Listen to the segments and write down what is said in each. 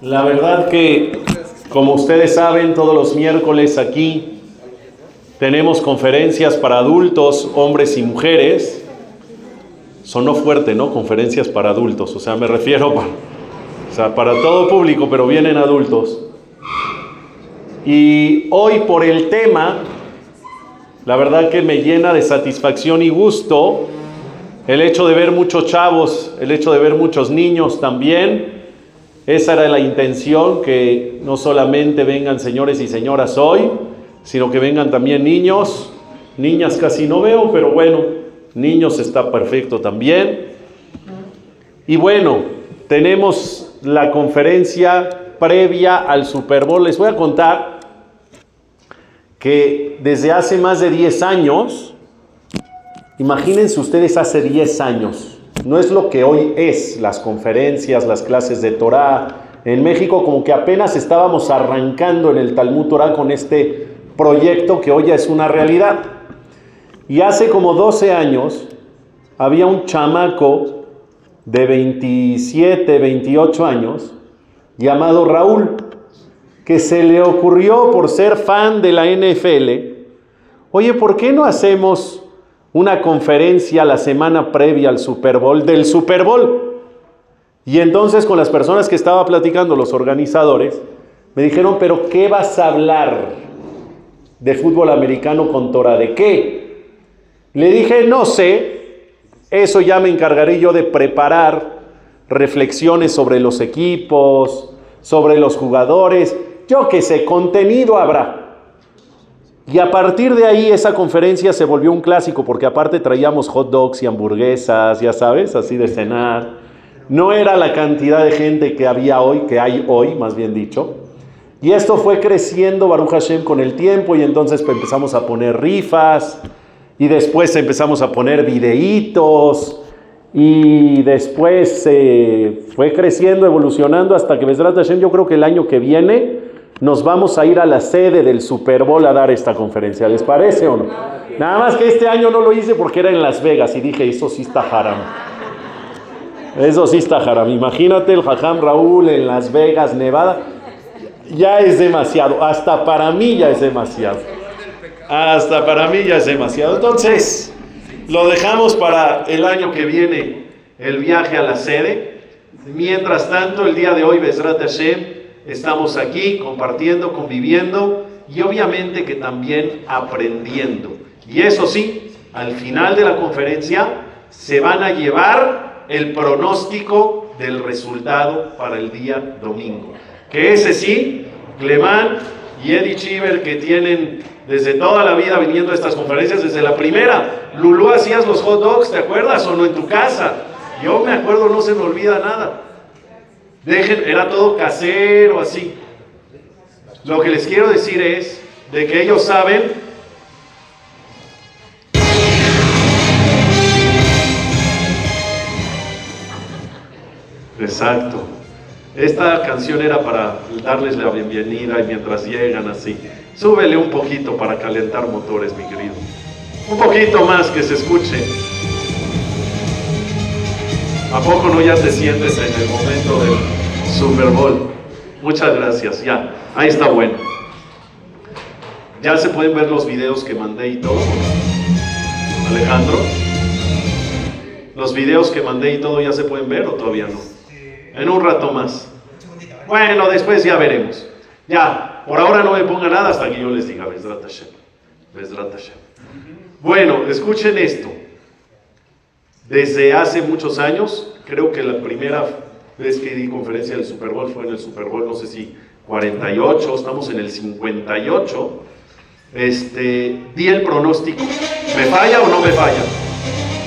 La verdad que, como ustedes saben, todos los miércoles aquí tenemos conferencias para adultos, hombres y mujeres. Sonó fuerte, ¿no? Conferencias para adultos, o sea, me refiero para, o sea, para todo público, pero vienen adultos. Y hoy por el tema, la verdad que me llena de satisfacción y gusto el hecho de ver muchos chavos, el hecho de ver muchos niños también. Esa era la intención, que no solamente vengan señores y señoras hoy, sino que vengan también niños. Niñas casi no veo, pero bueno, niños está perfecto también. Y bueno, tenemos la conferencia previa al Super Bowl. Les voy a contar que desde hace más de 10 años, imagínense ustedes hace 10 años, no es lo que hoy es, las conferencias, las clases de Torah. En México como que apenas estábamos arrancando en el Talmud Torah con este proyecto que hoy ya es una realidad. Y hace como 12 años había un chamaco de 27, 28 años llamado Raúl que se le ocurrió por ser fan de la NFL, oye, ¿por qué no hacemos una conferencia la semana previa al Super Bowl del Super Bowl? Y entonces con las personas que estaba platicando, los organizadores, me dijeron, pero ¿qué vas a hablar de fútbol americano con Torah? ¿De qué? Le dije, no sé, eso ya me encargaré yo de preparar reflexiones sobre los equipos, sobre los jugadores, yo que sé, contenido habrá. Y a partir de ahí esa conferencia se volvió un clásico porque aparte traíamos hot dogs y hamburguesas, ya sabes, así de cenar. No era la cantidad de gente que había hoy, que hay hoy, más bien dicho. Y esto fue creciendo, Baruch Hashem, con el tiempo y entonces empezamos a poner rifas y después empezamos a poner videitos y después eh, fue creciendo, evolucionando hasta que Besrat Hashem, yo creo que el año que viene nos vamos a ir a la sede del Super Bowl a dar esta conferencia. ¿Les parece o no? Nada más que este año no lo hice porque era en Las Vegas y dije, eso sí está haram. Eso sí está haram. Imagínate el Jajam Raúl en Las Vegas, Nevada. Ya es demasiado. Hasta para mí ya es demasiado. Hasta para mí ya es demasiado. Entonces, lo dejamos para el año que viene, el viaje a la sede. Mientras tanto, el día de hoy, Besrat Hashem, estamos aquí compartiendo, conviviendo y obviamente que también aprendiendo. Y eso sí, al final de la conferencia se van a llevar el pronóstico del resultado para el día domingo. Que ese sí, Clemán y Eddie Chiver que tienen desde toda la vida viniendo a estas conferencias, desde la primera. Lulú hacías los hot dogs, ¿te acuerdas? O no en tu casa. Yo me acuerdo, no se me olvida nada. Dejen, era todo casero, así. Lo que les quiero decir es de que ellos saben Exacto. Esta canción era para darles la bienvenida y mientras llegan así. Súbele un poquito para calentar motores, mi querido. Un poquito más que se escuche. ¿A poco no ya te sientes en el momento del Super Bowl? Muchas gracias, ya, ahí está bueno. Ya se pueden ver los videos que mandé y todo. Alejandro, los videos que mandé y todo ya se pueden ver o todavía no. En un rato más. Bueno, después ya veremos. Ya, por ahora no me ponga nada hasta que yo les diga, Besrat Hashem. Hashem. Bueno, escuchen esto. Desde hace muchos años, creo que la primera vez que di conferencia del Super Bowl fue en el Super Bowl, no sé si 48, estamos en el 58, este, di el pronóstico. ¿Me falla o no me falla?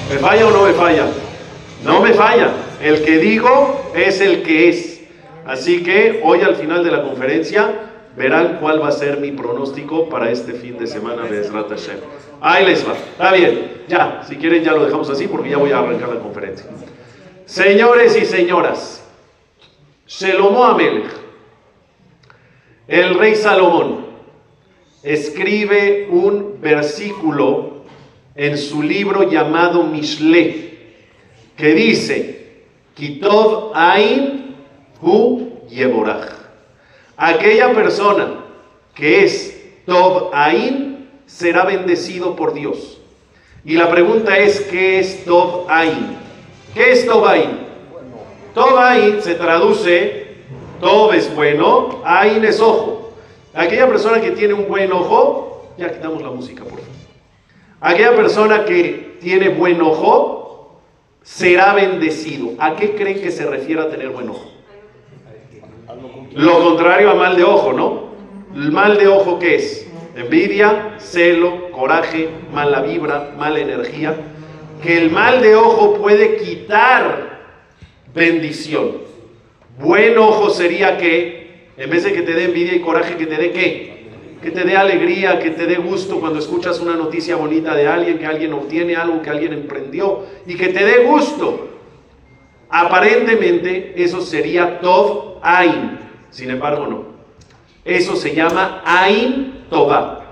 ¿Me falla o no me falla? No me falla. El que digo es el que es. Así que hoy al final de la conferencia verán cuál va a ser mi pronóstico para este fin de semana de Hashem. Ahí les va. Está bien. Ya, si quieren ya lo dejamos así porque ya voy a arrancar la conferencia. Señores y señoras, Shelomo Amelech, el rey Salomón, escribe un versículo en su libro llamado Mishle, que dice, Kitov Ain Hu Yeborach. Aquella persona que es Tov Ain será bendecido por Dios. Y la pregunta es, ¿qué es Tov Ain? ¿Qué es Tov Ain? Tov Ain se traduce, Tov es bueno, Ain es ojo. Aquella persona que tiene un buen ojo, ya quitamos la música por favor. Aquella persona que tiene buen ojo será bendecido. ¿A qué creen que se refiere a tener buen ojo? Lo contrario a mal de ojo, ¿no? ¿El mal de ojo qué es? Envidia, celo, coraje, mala vibra, mala energía. Que el mal de ojo puede quitar bendición. Buen ojo sería que, en vez de que te dé envidia y coraje, que te dé qué? Que te dé alegría, que te dé gusto cuando escuchas una noticia bonita de alguien, que alguien obtiene algo, que alguien emprendió, y que te dé gusto. Aparentemente eso sería Tov Ain. Sin embargo, no. Eso se llama Ain Toba.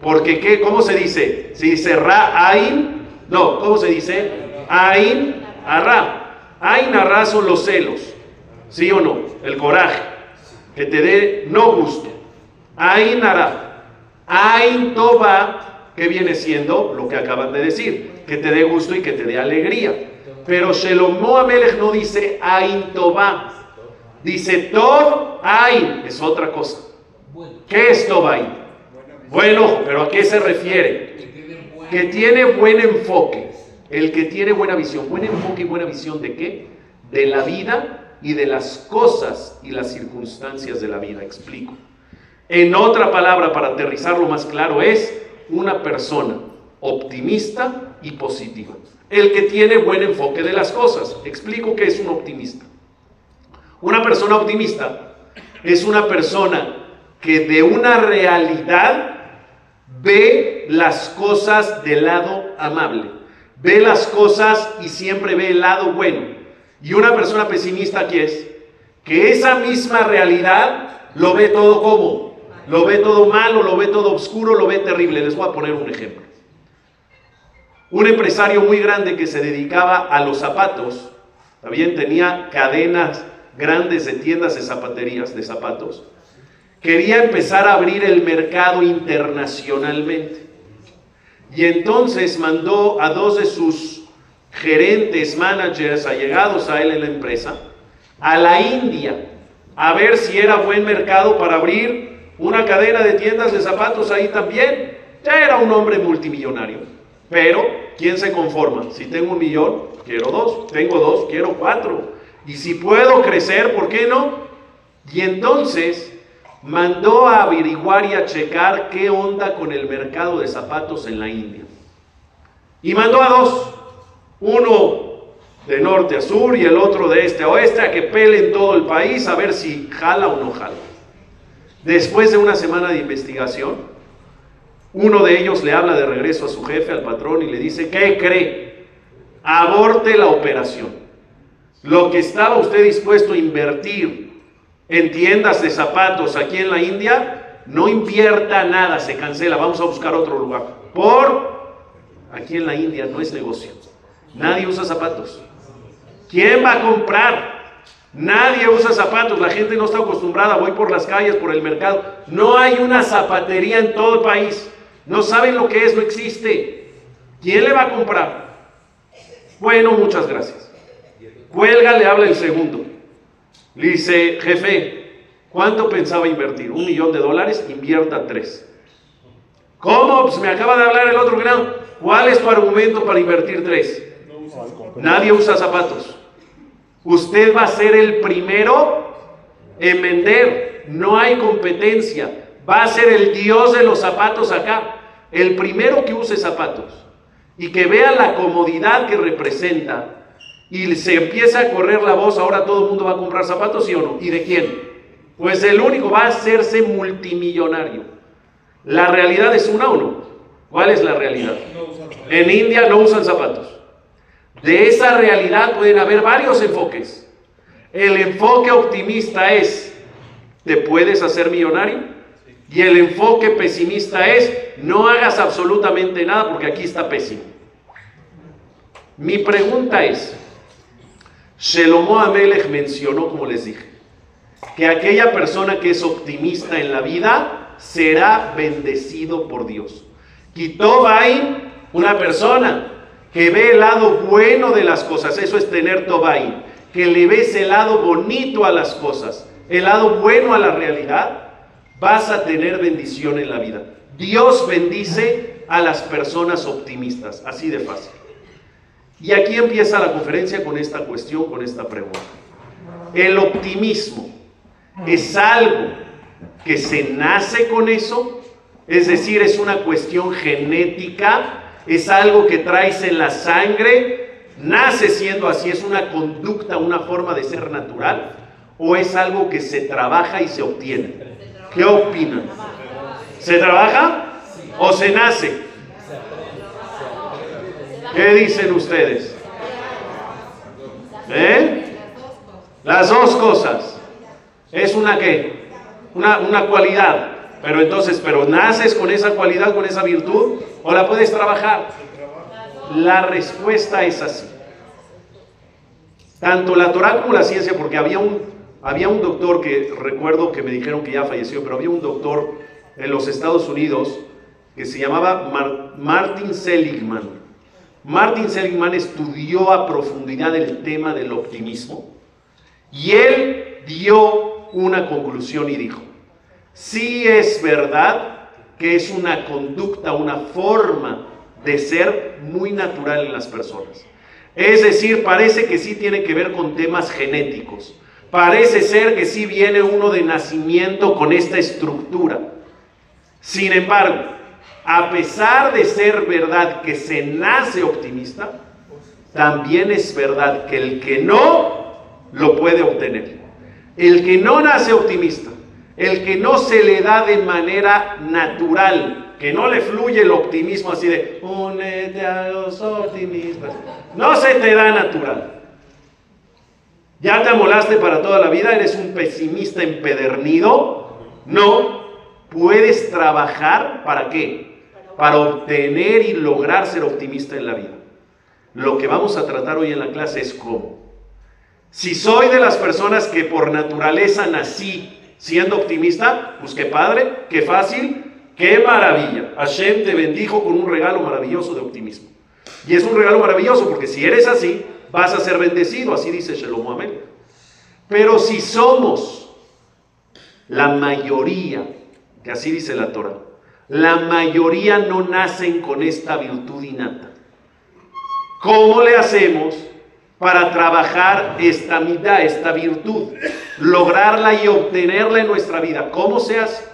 Porque, ¿qué? ¿cómo se dice? ¿Se dice Ra Ain? No, ¿cómo se dice? Ain Arra. Ain Arra son los celos. ¿Sí o no? El coraje. Que te dé no gusto. Ain Arra. Ain Toba, que viene siendo lo que acaban de decir. Que te dé gusto y que te dé alegría. Pero Shelomo Amelech no dice Ain Toba. Dice Tob Ain. Es otra cosa. ¿Qué es Tobain? Bueno, pero ¿a qué se refiere? Que tiene buen enfoque. El que tiene buena visión. Buen enfoque y buena visión de qué? De la vida y de las cosas y las circunstancias de la vida. Explico. En otra palabra, para aterrizarlo más claro, es una persona optimista y positiva. El que tiene buen enfoque de las cosas. Explico qué es un optimista. Una persona optimista es una persona que de una realidad ve las cosas del lado amable, ve las cosas y siempre ve el lado bueno. Y una persona pesimista que es, que esa misma realidad lo ve todo como, lo ve todo malo, lo ve todo oscuro, lo ve terrible. Les voy a poner un ejemplo. Un empresario muy grande que se dedicaba a los zapatos, también tenía cadenas grandes de tiendas de zapaterías, de zapatos, quería empezar a abrir el mercado internacionalmente. Y entonces mandó a dos de sus gerentes, managers, allegados a él en la empresa, a la India, a ver si era buen mercado para abrir una cadena de tiendas de zapatos ahí también. Ya era un hombre multimillonario. Pero, ¿quién se conforma? Si tengo un millón, quiero dos. Tengo dos, quiero cuatro. Y si puedo crecer, ¿por qué no? Y entonces mandó a averiguar y a checar qué onda con el mercado de zapatos en la India. Y mandó a dos, uno de norte a sur y el otro de este a oeste, a que pelen todo el país a ver si jala o no jala. Después de una semana de investigación, uno de ellos le habla de regreso a su jefe, al patrón, y le dice, ¿qué cree? Aborte la operación. Lo que estaba usted dispuesto a invertir en tiendas de zapatos aquí en la India, no invierta nada, se cancela, vamos a buscar otro lugar. Por aquí en la India no es negocio. Nadie usa zapatos. ¿Quién va a comprar? Nadie usa zapatos, la gente no está acostumbrada, voy por las calles, por el mercado. No hay una zapatería en todo el país. No saben lo que es, no existe. ¿Quién le va a comprar? Bueno, muchas gracias. Cuelga, le habla el segundo. Le dice, jefe, ¿cuánto pensaba invertir? ¿Un millón de dólares? Invierta tres. ¿Cómo? Pues me acaba de hablar el otro grado. ¿Cuál es tu argumento para invertir tres? Nadie usa zapatos. Usted va a ser el primero en vender. No hay competencia. Va a ser el dios de los zapatos acá. El primero que use zapatos y que vea la comodidad que representa y se empieza a correr la voz, ahora todo el mundo va a comprar zapatos, ¿sí o no? ¿Y de quién? Pues el único va a hacerse multimillonario. La realidad es una o no. ¿Cuál es la realidad? En India no usan zapatos. De esa realidad pueden haber varios enfoques. El enfoque optimista es, ¿te puedes hacer millonario? Y el enfoque pesimista es, no hagas absolutamente nada porque aquí está pésimo. Mi pregunta es, Shelomo Amelech mencionó, como les dije, que aquella persona que es optimista en la vida será bendecido por Dios. Kitobain, una persona que ve el lado bueno de las cosas, eso es tener Tobain, que le ves el lado bonito a las cosas, el lado bueno a la realidad, vas a tener bendición en la vida. Dios bendice a las personas optimistas, así de fácil. Y aquí empieza la conferencia con esta cuestión, con esta pregunta. El optimismo es algo que se nace con eso, es decir, es una cuestión genética, es algo que traes en la sangre, nace siendo así, es una conducta, una forma de ser natural, o es algo que se trabaja y se obtiene. ¿Qué opinan? ¿Se trabaja o se nace? ¿Qué dicen ustedes? ¿Eh? Las dos cosas. Es una qué? Una, una cualidad. Pero entonces, ¿pero naces con esa cualidad, con esa virtud? ¿O la puedes trabajar? La respuesta es así. Tanto la Torah como la ciencia, porque había un, había un doctor que recuerdo que me dijeron que ya falleció, pero había un doctor en los Estados Unidos que se llamaba Martin Seligman. Martin Seligman estudió a profundidad el tema del optimismo y él dio una conclusión y dijo, sí es verdad que es una conducta, una forma de ser muy natural en las personas. Es decir, parece que sí tiene que ver con temas genéticos. Parece ser que sí viene uno de nacimiento con esta estructura. Sin embargo, a pesar de ser verdad que se nace optimista, también es verdad que el que no lo puede obtener. El que no nace optimista, el que no se le da de manera natural, que no le fluye el optimismo así de, únete a los optimistas, no se te da natural. ¿Ya te amolaste para toda la vida? ¿Eres un pesimista empedernido? No. Puedes trabajar para qué? Para obtener y lograr ser optimista en la vida. Lo que vamos a tratar hoy en la clase es cómo. Si soy de las personas que por naturaleza nací siendo optimista, pues qué padre, qué fácil, qué maravilla. Hashem te bendijo con un regalo maravilloso de optimismo. Y es un regalo maravilloso porque si eres así, vas a ser bendecido, así dice Shalom Amén. Pero si somos la mayoría, que así dice la Torah, la mayoría no nacen con esta virtud innata. ¿Cómo le hacemos para trabajar esta mitad, esta virtud? Lograrla y obtenerla en nuestra vida. ¿Cómo se hace?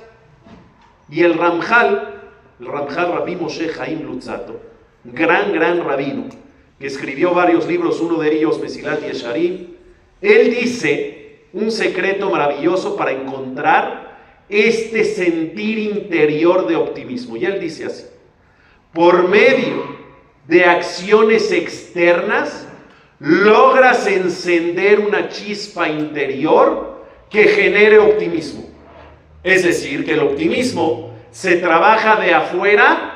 Y el Ramjal, el Ramjal Rabbi Moshe Haim Lutzato, gran, gran rabino, que escribió varios libros, uno de ellos Mesilat Yesharim, él dice un secreto maravilloso para encontrar este sentir interior de optimismo. Y él dice así, por medio de acciones externas, logras encender una chispa interior que genere optimismo. Es decir, que el optimismo se trabaja de afuera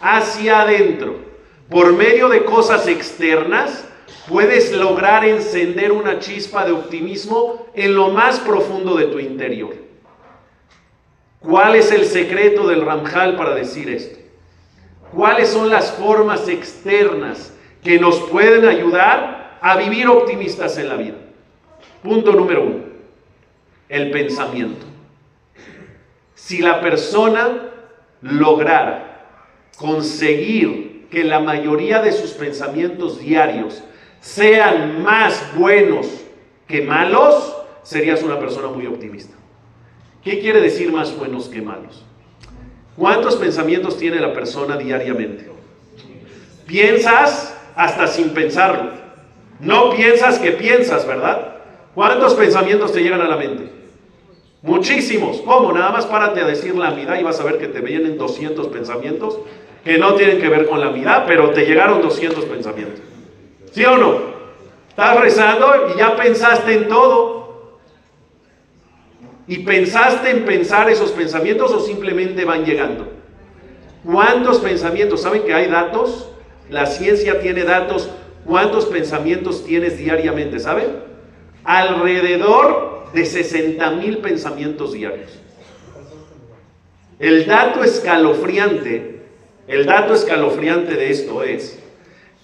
hacia adentro. Por medio de cosas externas, puedes lograr encender una chispa de optimismo en lo más profundo de tu interior. ¿Cuál es el secreto del Ramjal para decir esto? ¿Cuáles son las formas externas que nos pueden ayudar a vivir optimistas en la vida? Punto número uno, el pensamiento. Si la persona lograra conseguir que la mayoría de sus pensamientos diarios sean más buenos que malos, serías una persona muy optimista. ¿Qué quiere decir más buenos que malos? ¿Cuántos pensamientos tiene la persona diariamente? Piensas hasta sin pensarlo. No piensas que piensas, ¿verdad? ¿Cuántos pensamientos te llegan a la mente? Muchísimos. ¿Cómo? Nada más párate a decir la mitad y vas a ver que te vienen 200 pensamientos que no tienen que ver con la mitad, pero te llegaron 200 pensamientos. ¿Sí o no? Estás rezando y ya pensaste en todo. ¿Y pensaste en pensar esos pensamientos o simplemente van llegando? ¿Cuántos pensamientos? ¿Saben que hay datos? La ciencia tiene datos. ¿Cuántos pensamientos tienes diariamente? ¿Saben? Alrededor de 60 mil pensamientos diarios. El dato escalofriante, el dato escalofriante de esto es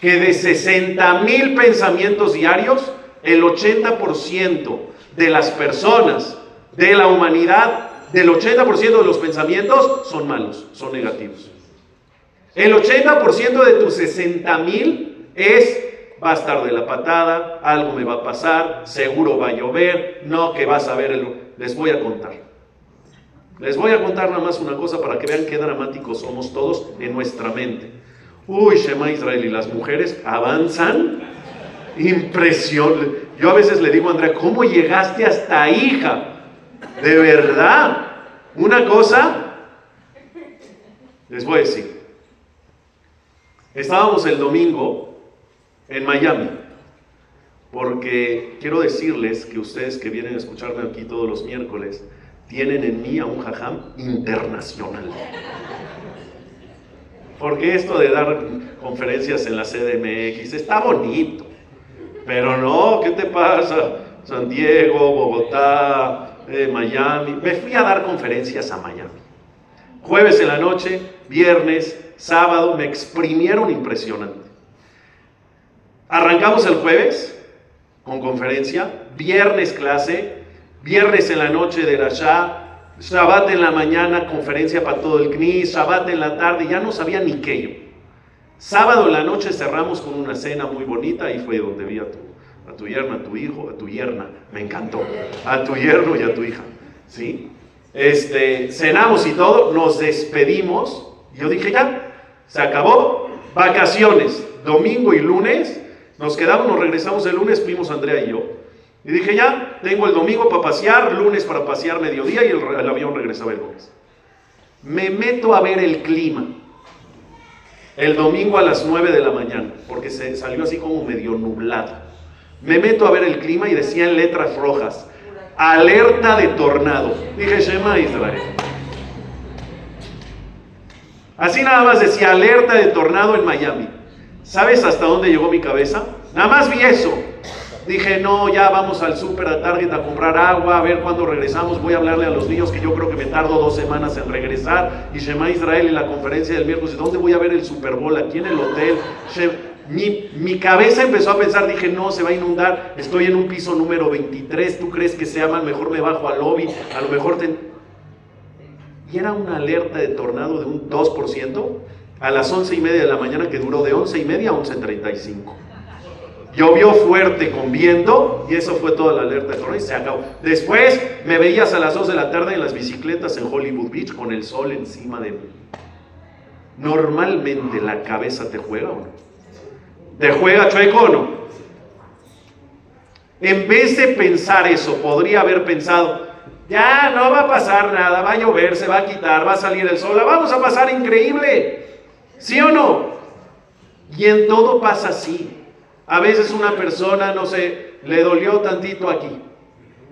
que de 60 mil pensamientos diarios, el 80% de las personas de la humanidad, del 80% de los pensamientos son malos, son negativos. El 80% de tus 60 mil es va a estar de la patada, algo me va a pasar, seguro va a llover, no que vas a ver el... Les voy a contar. Les voy a contar nada más una cosa para que vean qué dramáticos somos todos en nuestra mente. Uy, Shema Israel y las mujeres avanzan. Impresión. Yo a veces le digo a Andrea, ¿cómo llegaste hasta hija? De verdad. Una cosa, les voy a decir. Estábamos el domingo en Miami, porque quiero decirles que ustedes que vienen a escucharme aquí todos los miércoles, tienen en mí a un jajam internacional. Porque esto de dar conferencias en la CDMX está bonito, pero no, ¿qué te pasa? San Diego, Bogotá, Miami. Me fui a dar conferencias a Miami. Jueves en la noche, viernes, sábado, me exprimieron impresionante. Arrancamos el jueves con conferencia, viernes clase, viernes en la noche de Rasha, Shabbat en la mañana, conferencia para todo el CNI, Shabbat en la tarde, ya no sabía ni qué yo. Sábado en la noche cerramos con una cena muy bonita, y fue donde vi a tu, a tu yerna, a tu hijo, a tu yerna, me encantó, a tu yerno y a tu hija, ¿sí? Este, cenamos y todo, nos despedimos, yo dije ya, se acabó, vacaciones, domingo y lunes, nos quedamos, nos regresamos el lunes, fuimos Andrea y yo. Y dije, ya, tengo el domingo para pasear, lunes para pasear mediodía y el, avión regresaba el lunes. Me meto a ver el clima. El domingo a las 9 de la mañana, porque se salió así como medio nublado. Me meto a ver el clima y decía en letras rojas, alerta de tornado. Dije, Shema Israel. Así nada más decía, alerta de tornado en Miami. ¿Sabes hasta dónde llegó mi cabeza? Nada más vi eso. Dije, no, ya vamos al super a Target a comprar agua, a ver cuándo regresamos. Voy a hablarle a los niños que yo creo que me tardo dos semanas en regresar. Y Shema Israel en la conferencia del miércoles, ¿dónde voy a ver el Super Bowl? Aquí en el hotel. Mi, mi, cabeza empezó a pensar, dije, no, se va a inundar. Estoy en un piso número 23. ¿Tú crees que sea mal? Mejor me bajo al lobby. A lo mejor te... Y era una alerta de tornado de un 2% a las once y media de la mañana que duró de once y media a 11.35. Llovió fuerte con viento y eso fue toda la alerta de tornado y se acabó. Después me veías a las 2 de la tarde en las bicicletas en Hollywood Beach con el sol encima de mí. Normalmente la cabeza te juega o no. ¿Te juega chueco o no? En vez de pensar eso, podría haber pensado, ya no va a pasar nada, va a llover, se va a quitar, va a salir el sol, la vamos a pasar increíble. ¿Sí o no? Y en todo pasa así. A veces una persona, no sé, le dolió tantito aquí.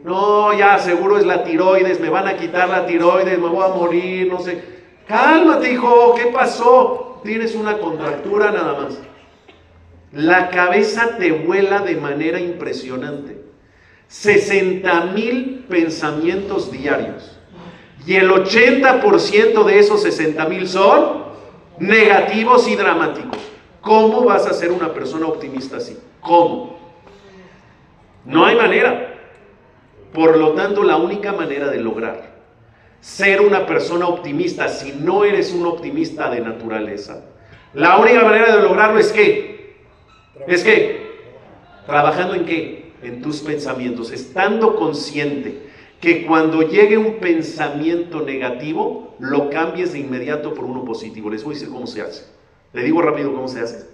No, ya seguro es la tiroides, me van a quitar la tiroides, me voy a morir, no sé. Cálmate, hijo, ¿qué pasó? Tienes una contractura nada más. La cabeza te vuela de manera impresionante. 60 mil pensamientos diarios. Y el 80% de esos 60 mil son negativos y dramáticos. ¿Cómo vas a ser una persona optimista así? ¿Cómo? No hay manera. Por lo tanto, la única manera de lograr ser una persona optimista, si no eres un optimista de naturaleza, la única manera de lograrlo es que, es que, trabajando en qué? En tus pensamientos, estando consciente que cuando llegue un pensamiento negativo, lo cambies de inmediato por uno positivo. Les voy a decir cómo se hace. Le digo rápido cómo se hace.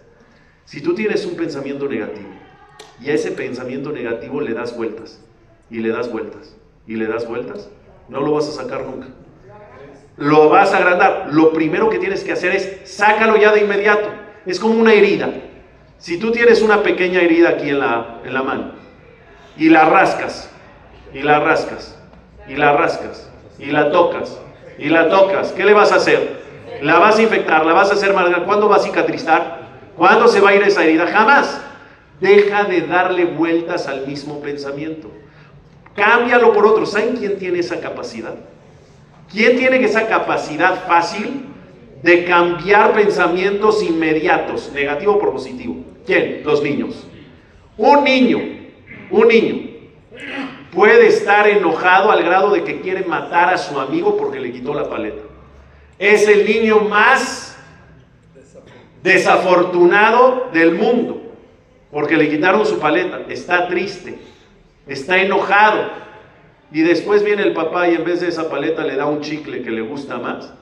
Si tú tienes un pensamiento negativo y a ese pensamiento negativo le das vueltas y le das vueltas y le das vueltas, no lo vas a sacar nunca. Lo vas a agrandar. Lo primero que tienes que hacer es sácalo ya de inmediato. Es como una herida. Si tú tienes una pequeña herida aquí en la, en la mano y la rascas y la rascas y la rascas y la tocas y la tocas, ¿qué le vas a hacer? La vas a infectar, la vas a hacer mal. ¿Cuándo va a cicatrizar? ¿Cuándo se va a ir esa herida? Jamás. Deja de darle vueltas al mismo pensamiento. cámbialo por otro. ¿Saben quién tiene esa capacidad? ¿Quién tiene esa capacidad fácil de cambiar pensamientos inmediatos, negativo por positivo? ¿Quién? Los niños. Un niño, un niño, puede estar enojado al grado de que quiere matar a su amigo porque le quitó la paleta. Es el niño más desafortunado del mundo porque le quitaron su paleta. Está triste, está enojado. Y después viene el papá y en vez de esa paleta le da un chicle que le gusta más.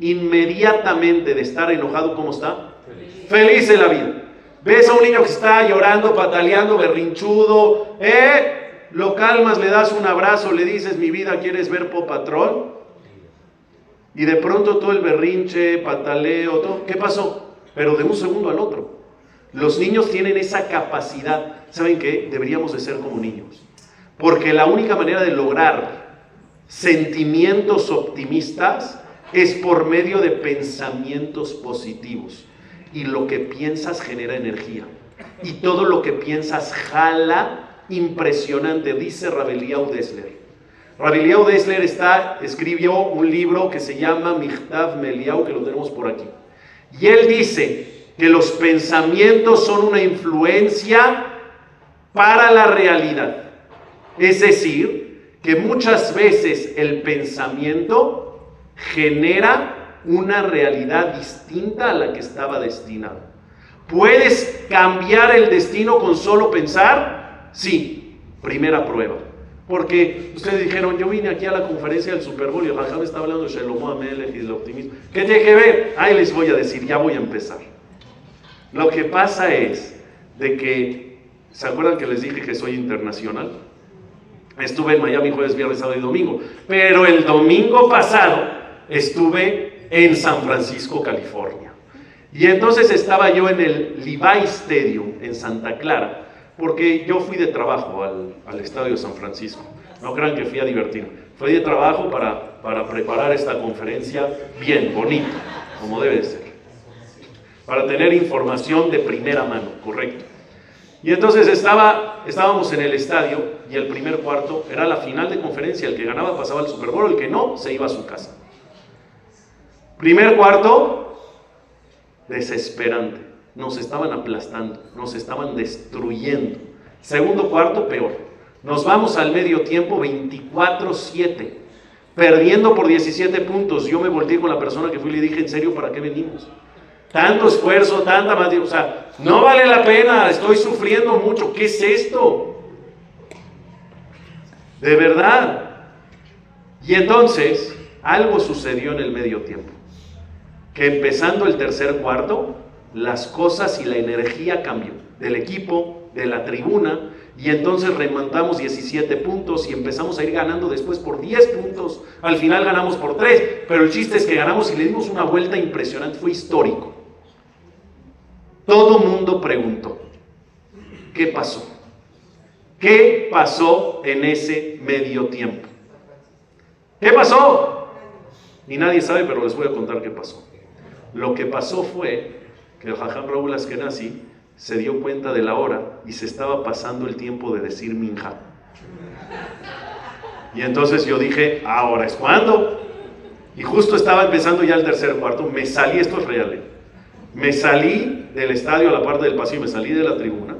Inmediatamente de estar enojado, ¿cómo está? Feliz, Feliz en la vida. Ves a un niño que está llorando, pataleando, berrinchudo, ¿eh? Lo calmas, le das un abrazo, le dices, mi vida, ¿quieres ver po patrón? Y de pronto todo el berrinche, pataleo, todo, ¿qué pasó? Pero de un segundo al otro. Los niños tienen esa capacidad. ¿Saben qué? Deberíamos de ser como niños. Porque la única manera de lograr sentimientos optimistas es por medio de pensamientos positivos. Y lo que piensas genera energía. Y todo lo que piensas jala impresionante, dice Rabeliau Dessler. Rabeliau Dessler está, escribió un libro que se llama Michtav Meliau, que lo tenemos por aquí. Y él dice que los pensamientos son una influencia para la realidad. Es decir, que muchas veces el pensamiento genera una realidad distinta a la que estaba destinado. ¿Puedes cambiar el destino con solo pensar? Sí, primera prueba. Porque ustedes dijeron, yo vine aquí a la conferencia del Super Bowl y me está hablando de Shelomo Amelech y del optimismo. ¿Qué tiene que ver? Ahí les voy a decir, ya voy a empezar. Lo que pasa es de que, ¿se acuerdan que les dije que soy internacional? Estuve en Miami jueves, viernes, sábado y domingo. Pero el domingo pasado estuve en San Francisco, California. Y entonces estaba yo en el Levi Stadium en Santa Clara porque yo fui de trabajo al, Estadio San Francisco. No crean que fui a divertirme. Fui de trabajo para, para preparar esta conferencia bien, bonita, como debe ser. Para tener información de primera mano, correcto. Y entonces estaba, estábamos en el estadio y el primer cuarto era la final de conferencia. El que ganaba pasaba al Super Bowl, el que no se iba a su casa. Primer cuarto, desesperante nos estaban aplastando, nos estaban destruyendo. Segundo cuarto, peor. Nos vamos al medio tiempo 24-7, perdiendo por 17 puntos. Yo me volteé con la persona que fui y le dije, ¿en serio para qué venimos? Tanto esfuerzo, tanta más. O sea, no vale la pena, estoy sufriendo mucho. ¿Qué es esto? De verdad. Y entonces, algo sucedió en el medio tiempo. Que empezando el tercer cuarto, las cosas y la energía cambió del equipo, de la tribuna, y entonces remontamos 17 puntos y empezamos a ir ganando después por 10 puntos. Al final ganamos por 3, pero el chiste es que ganamos y le dimos una vuelta impresionante, fue histórico. Todo mundo preguntó, ¿qué pasó? ¿Qué pasó en ese medio tiempo? ¿Qué pasó? Ni nadie sabe, pero les voy a contar qué pasó. Lo que pasó fue que el Jajam Raúl Askenazi se dio cuenta de la hora y se estaba pasando el tiempo de decir minja. Y entonces yo dije, ahora es cuando. Y justo estaba empezando ya el tercer cuarto, me salí, esto es real, ¿eh? me salí del estadio a la parte del pasillo, me salí de la tribuna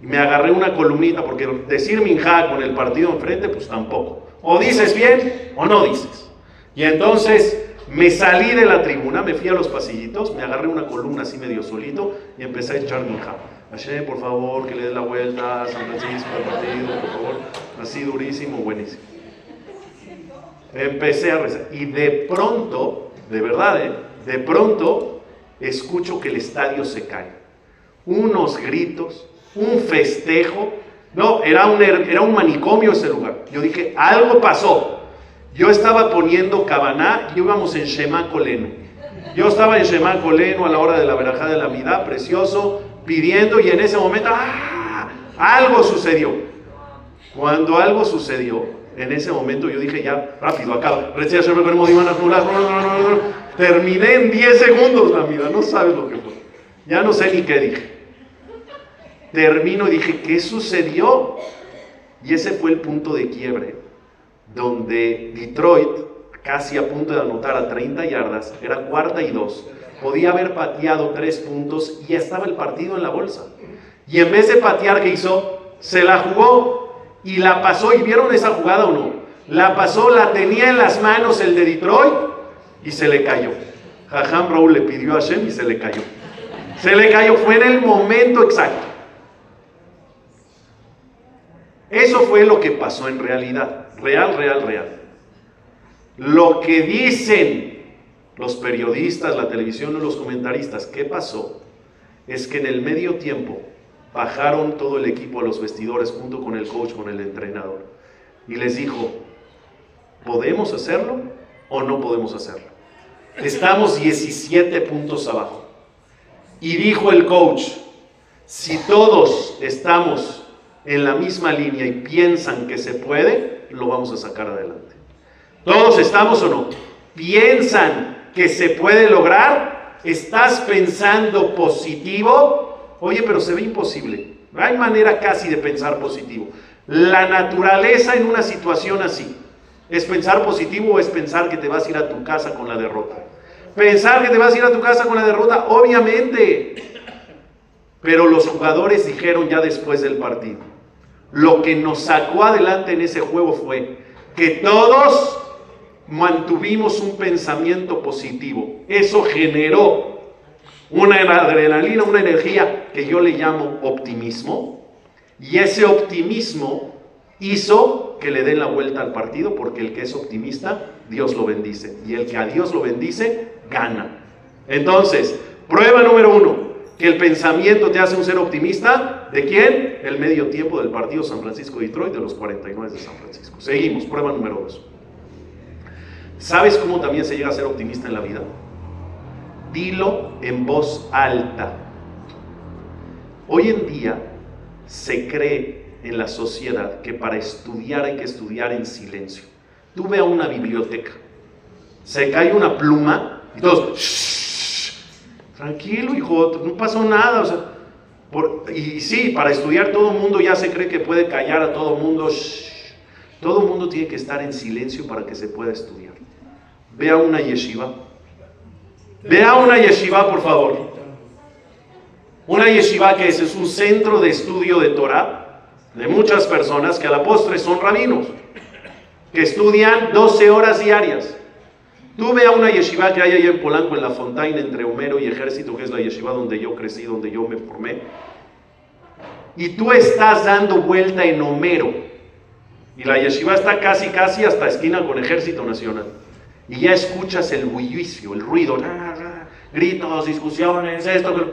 y me agarré una columnita, porque decir minja con el partido enfrente, pues tampoco. O dices bien o no dices. Y entonces me salí de la tribuna, me fui a los pasillitos, me agarré una columna así medio solito y empecé a echar mi hija. Hashem, por favor, que le des la vuelta a San Francisco al partido, por favor. Así durísimo, buenísimo. Empecé a rezar. Y de pronto, de verdad, ¿eh? de pronto, escucho que el estadio se cae. Unos gritos, un festejo. No, era un, era un manicomio ese lugar. Yo dije, algo pasó. Yo estaba poniendo cabaná y íbamos en Shema Coleno. Yo estaba en Shema Coleno a la hora de la verajada de la mitad, precioso, pidiendo y en ese momento ¡ah! algo sucedió. Cuando algo sucedió, en ese momento yo dije ya, rápido, acaba. Terminé en 10 segundos la vida, no sabes lo que fue. Ya no sé ni qué dije. Termino y dije, ¿qué sucedió? Y ese fue el punto de quiebre, donde Detroit, casi a punto de anotar a 30 yardas, era cuarta y dos, podía haber pateado tres puntos y ya estaba el partido en la bolsa. Y en vez de patear, ¿qué hizo? Se la jugó y la pasó. ¿Y vieron esa jugada o no? La pasó, la tenía en las manos el de Detroit y se le cayó. Jajam Raúl le pidió a Shem y se le cayó. Se le cayó, fue en el momento exacto. Eso fue lo que pasó en realidad. Real, real, real. Lo que dicen los periodistas, la televisión y los comentaristas, ¿qué pasó? Es que en el medio tiempo bajaron todo el equipo a los vestidores junto con el coach, con el entrenador. Y les dijo, ¿podemos hacerlo o no podemos hacerlo? Estamos 17 puntos abajo. Y dijo el coach, si todos estamos en la misma línea y piensan que se puede, lo vamos a sacar adelante. ¿Todos estamos o no? ¿Piensan que se puede lograr? ¿Estás pensando positivo? Oye, pero se ve imposible. No hay manera casi de pensar positivo. La naturaleza en una situación así es pensar positivo o es pensar que te vas a ir a tu casa con la derrota. Pensar que te vas a ir a tu casa con la derrota, obviamente. Pero los jugadores dijeron ya después del partido, lo que nos sacó adelante en ese juego fue que todos mantuvimos un pensamiento positivo. Eso generó una adrenalina, una energía que yo le llamo optimismo. Y ese optimismo hizo que le den la vuelta al partido porque el que es optimista, Dios lo bendice. Y el que a Dios lo bendice, gana. Entonces, prueba número uno, que el pensamiento te hace un ser optimista. ¿De quién? El medio tiempo del partido San Francisco-Detroit de los 49 de San Francisco. Seguimos, prueba número dos. ¿Sabes cómo también se llega a ser optimista en la vida? Dilo en voz alta. Hoy en día se cree en la sociedad que para estudiar hay que estudiar en silencio. Tú ve a una biblioteca, se cae una pluma y todos, Tranquilo, hijo, no pasó nada. O sea, y sí, para estudiar todo el mundo ya se cree que puede callar a todo el mundo. Todo el mundo tiene que estar en silencio para que se pueda estudiar. Ve a una yeshiva. Ve a una yeshiva, por favor. Una yeshiva que es, es un centro de estudio de Torah de muchas personas que a la postre son rabinos, que estudian 12 horas diarias. Tú ve a una yeshiva que hay ahí en Polanco, en la Fontaine, entre Homero y Ejército, que es la yeshiva donde yo crecí, donde yo me formé. Y tú estás dando vuelta en Homero. Y la yeshiva está casi, casi hasta esquina con Ejército Nacional. Y ya escuchas el bullicio, el ruido, gritos, discusiones, esto.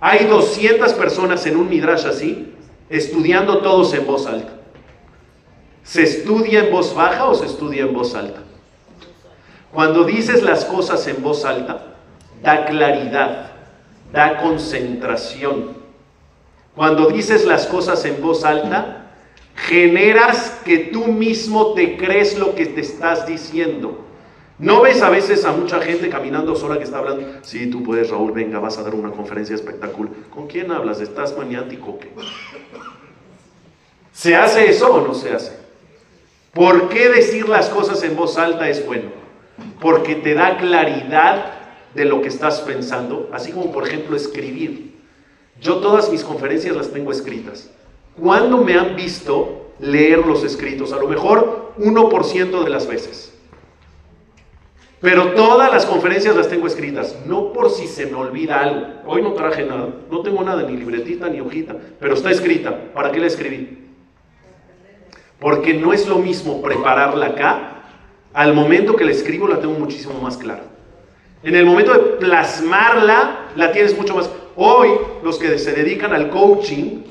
Hay 200 personas en un midrash así, estudiando todos en voz alta. ¿Se estudia en voz baja o se estudia en voz alta? Cuando dices las cosas en voz alta, da claridad, da concentración. Cuando dices las cosas en voz alta, generas que tú mismo te crees lo que te estás diciendo. ¿No ves a veces a mucha gente caminando sola que está hablando? Sí, tú puedes, Raúl, venga, vas a dar una conferencia espectacular. ¿Con quién hablas? ¿Estás maniático? ¿Se hace eso o no se hace? ¿Por qué decir las cosas en voz alta es bueno? Porque te da claridad de lo que estás pensando, así como por ejemplo escribir. Yo todas mis conferencias las tengo escritas. ¿Cuándo me han visto leer los escritos? A lo mejor 1% de las veces. Pero todas las conferencias las tengo escritas, no por si se me olvida algo. Hoy no traje nada, no tengo nada, ni libretita ni hojita, pero está escrita. ¿Para qué la escribí? Porque no es lo mismo prepararla acá al momento que la escribo la tengo muchísimo más clara. En el momento de plasmarla, la tienes mucho más. Hoy, los que se dedican al coaching,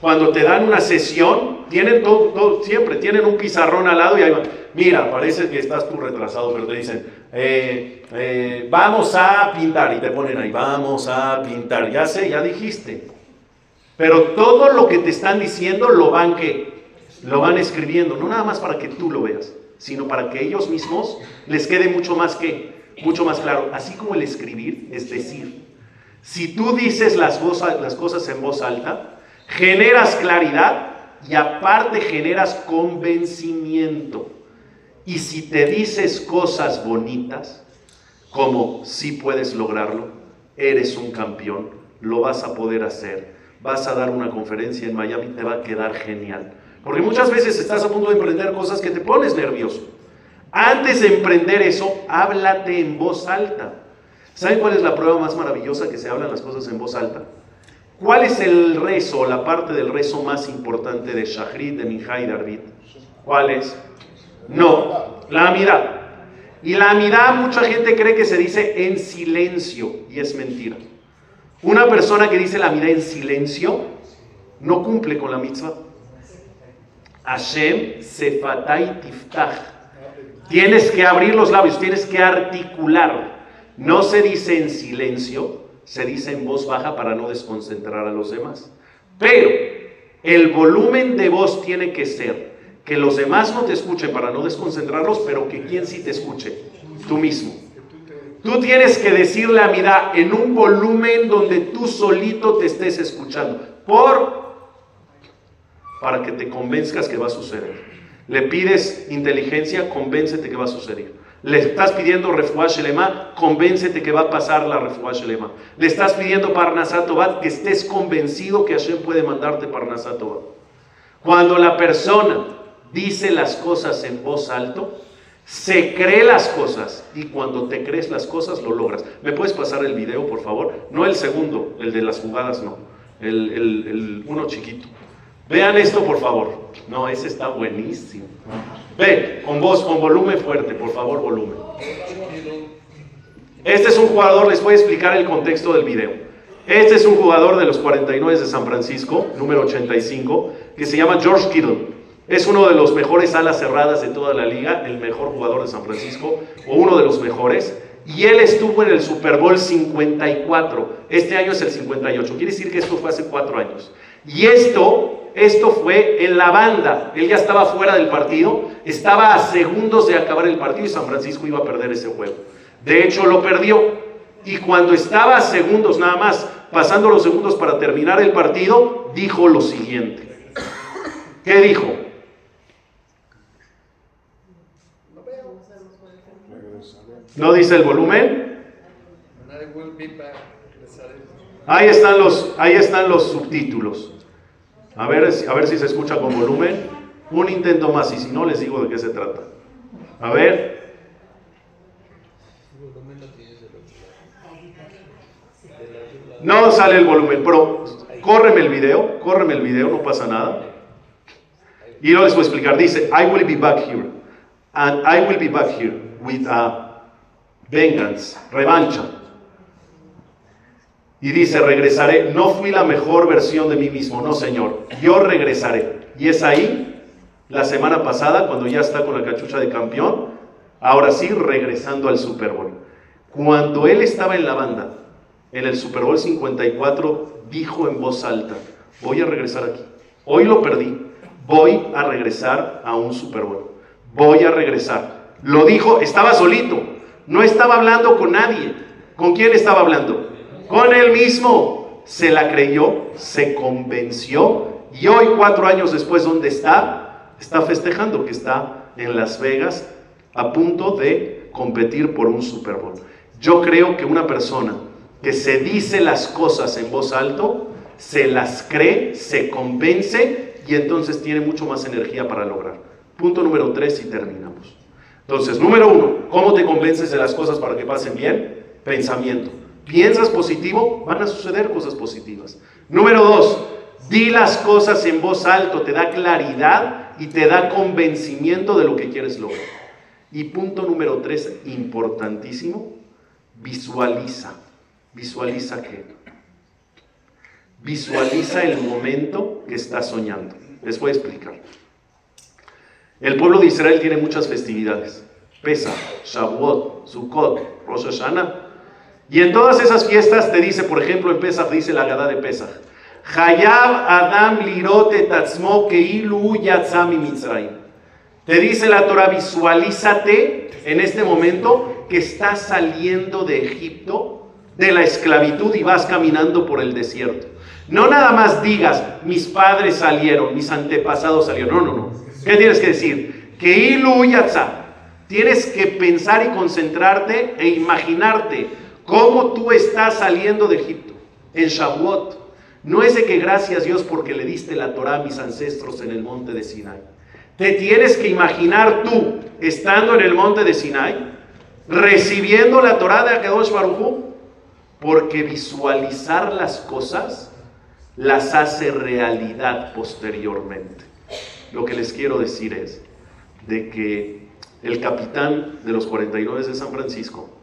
cuando te dan una sesión, tienen todo, siempre, tienen un pizarrón al lado y ahí van. Mira, parece que estás tú retrasado, pero te dicen, eh, eh, vamos a pintar, y te ponen ahí, vamos a pintar. Ya sé, ya dijiste. Pero todo lo que te están diciendo lo van que, lo van escribiendo, no nada más para que tú lo veas sino para que ellos mismos les quede mucho más que, mucho más claro. Así como el escribir, es decir, si tú dices las, las cosas en voz alta, generas claridad y aparte generas convencimiento. Y si te dices cosas bonitas, como si puedes lograrlo, eres un campeón, lo vas a poder hacer, vas a dar una conferencia en Miami, te va a quedar genial. Porque muchas veces estás a punto de emprender cosas que te pones nervioso. Antes de emprender eso, háblate en voz alta. ¿Saben cuál es la prueba más maravillosa que se hablan las cosas en voz alta? ¿Cuál es el rezo, la parte del rezo más importante de Shahrid, de Minha y Arbit? ¿Cuál es? No, la amidad. Y la amidad mucha gente cree que se dice en silencio y es mentira. Una persona que dice la amidad en silencio no cumple con la mitzvah. Hashem sefatai tiftach. Tienes que abrir los labios, tienes que articular. No se dice en silencio, se dice en voz baja para no desconcentrar a los demás. Pero el volumen de voz tiene que ser que los demás no te escuchen para no desconcentrarlos, pero que quien sí te escuche, tú mismo. Tú tienes que decirle a Mirá en un volumen donde tú solito te estés escuchando, por para que te convenzcas que va a suceder. Le pides inteligencia, convéncete que va a suceder. Le estás pidiendo refuah shelema, convéncete que va a pasar la refuah shelema. Le estás pidiendo parnasatobat, que estés convencido que Hashem puede mandarte parnasatobat. Cuando la persona dice las cosas en voz alto, se cree las cosas y cuando te crees las cosas lo logras. ¿Me puedes pasar el video, por favor? No el segundo, el de las jugadas, no. El uno chiquito. Vean esto, por favor. No, ese está buenísimo. Ve, con voz, con volumen fuerte, por favor, volumen. Este es un jugador, les voy a explicar el contexto del video. Este es un jugador de los 49 de San Francisco, número 85, que se llama George Kittle. Es uno de los mejores alas cerradas de toda la liga, el mejor jugador de San Francisco, o uno de los mejores. Y él estuvo en el Super Bowl 54. Este año es el 58. Quiere decir que esto fue hace cuatro años. Y esto esto fue en la banda. Él ya estaba fuera del partido, estaba a segundos de acabar el partido y San Francisco iba a perder ese juego. De hecho, lo perdió. Y cuando estaba a segundos nada más, pasando los segundos para terminar el partido, dijo lo siguiente. ¿Qué dijo? ¿No dice el volumen? Ahí están los, ahí están los subtítulos. A ver, a ver si se escucha con volumen. Un intento más y si no les digo de qué se trata. A ver. No sale el volumen, pero córreme el video, córreme el video, no pasa nada. Y luego les voy a explicar. Dice, I will be back here. And I will be back here with a vengeance, revancha. Y dice, regresaré. No fui la mejor versión de mí mismo, no Señor. Yo regresaré. Y es ahí, la semana pasada, cuando ya está con la cachucha de campeón, ahora sí, regresando al Super Bowl. Cuando él estaba en la banda, en el Super Bowl 54, dijo en voz alta, voy a regresar aquí. Hoy lo perdí. Voy a regresar a un Super Bowl. Voy a regresar. Lo dijo, estaba solito. No estaba hablando con nadie. ¿Con quién estaba hablando? Con él mismo. Se la creyó, se convenció y hoy, cuatro años después, ¿dónde está? Está festejando que está en Las Vegas a punto de competir por un Super Bowl. Yo creo que una persona que se dice las cosas en voz alto, se las cree, se convence y entonces tiene mucho más energía para lograr. Punto número tres y terminamos. Entonces, número uno, ¿cómo te convences de las cosas para que pasen bien? Pensamiento piensas positivo, van a suceder cosas positivas. Número dos, di las cosas en voz alto, te da claridad y te da convencimiento de lo que quieres lograr. Y punto número tres, importantísimo, visualiza. ¿Visualiza qué? Visualiza el momento que estás soñando. Les voy a explicar. El pueblo de Israel tiene muchas festividades. Pesa, Shavuot, Sukkot, Rosh Hashanah y en todas esas fiestas te dice, por ejemplo, en Pesach dice la Gada de Pesach, Hayab Adam lirote tatzmo keilu yatzami mitzrayim. Te dice la Torah, visualízate en este momento que estás saliendo de Egipto de la esclavitud y vas caminando por el desierto. No nada más digas, mis padres salieron, mis antepasados salieron. No, no, no. ¿Qué tienes que decir? Que ilu Tienes que pensar y concentrarte e imaginarte cómo tú estás saliendo de Egipto en Shavuot. No es de que gracias Dios porque le diste la Torah a mis ancestros en el monte de Sinai. Te tienes que imaginar tú estando en el monte de Sinai, recibiendo la Torah de Akadosh Baruj porque visualizar las cosas las hace realidad posteriormente. Lo que les quiero decir es de que el capitán de los 49 de San Francisco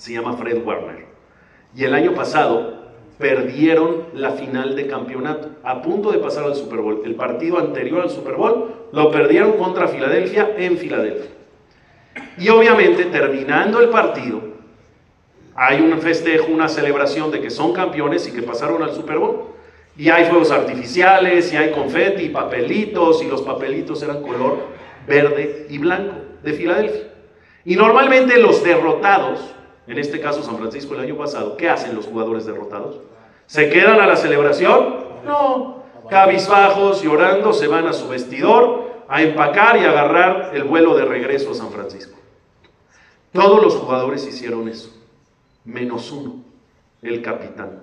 se llama Fred Warner. Y el año pasado perdieron la final de campeonato, a punto de pasar al Super Bowl. El partido anterior al Super Bowl lo perdieron contra Filadelfia en Filadelfia. Y obviamente terminando el partido, hay un festejo, una celebración de que son campeones y que pasaron al Super Bowl. Y hay fuegos artificiales, y hay confeti, y papelitos, y los papelitos eran color verde y blanco de Filadelfia. Y normalmente los derrotados, en este caso San Francisco el año pasado, ¿qué hacen los jugadores derrotados? ¿Se quedan a la celebración? No. Cabizbajos, llorando, se van a su vestidor a empacar y agarrar el vuelo de regreso a San Francisco. Todos los jugadores hicieron eso, menos uno, el capitán.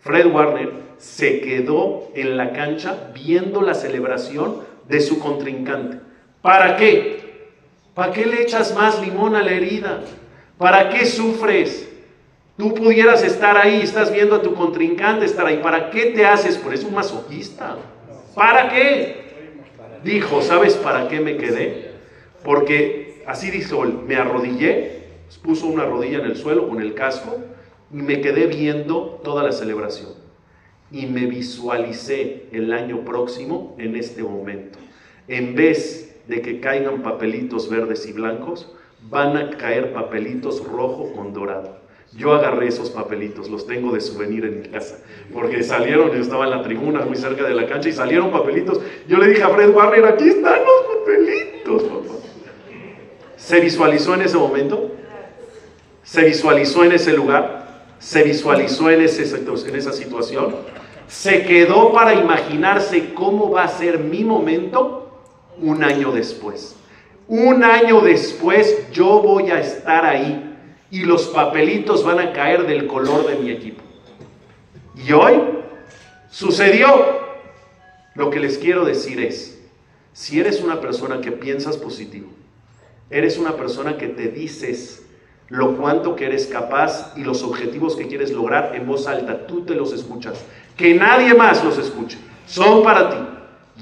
Fred Warner se quedó en la cancha viendo la celebración de su contrincante. ¿Para qué? ¿Para qué le echas más limón a la herida? ¿Para qué sufres? Tú pudieras estar ahí, estás viendo a tu contrincante estar ahí. ¿Para qué te haces? Por eso un masoquista. ¿Para qué? Dijo, ¿sabes para qué me quedé? Porque así dijo, me arrodillé, puso una rodilla en el suelo con el casco y me quedé viendo toda la celebración. Y me visualicé el año próximo en este momento. En vez de que caigan papelitos verdes y blancos, van a caer papelitos rojo con dorado. Yo agarré esos papelitos, los tengo de souvenir en mi casa, porque salieron, yo estaba en la tribuna muy cerca de la cancha y salieron papelitos. Yo le dije a Fred Warner, aquí están los papelitos, papá. ¿Se visualizó en ese momento? ¿Se visualizó en ese lugar? se visualizó en, ese, en esa situación, se quedó para imaginarse cómo va a ser mi momento un año después. Un año después yo voy a estar ahí y los papelitos van a caer del color de mi equipo. Y hoy sucedió. Lo que les quiero decir es, si eres una persona que piensas positivo, eres una persona que te dices lo cuanto que eres capaz y los objetivos que quieres lograr en voz alta. Tú te los escuchas. Que nadie más los escuche. Son para ti.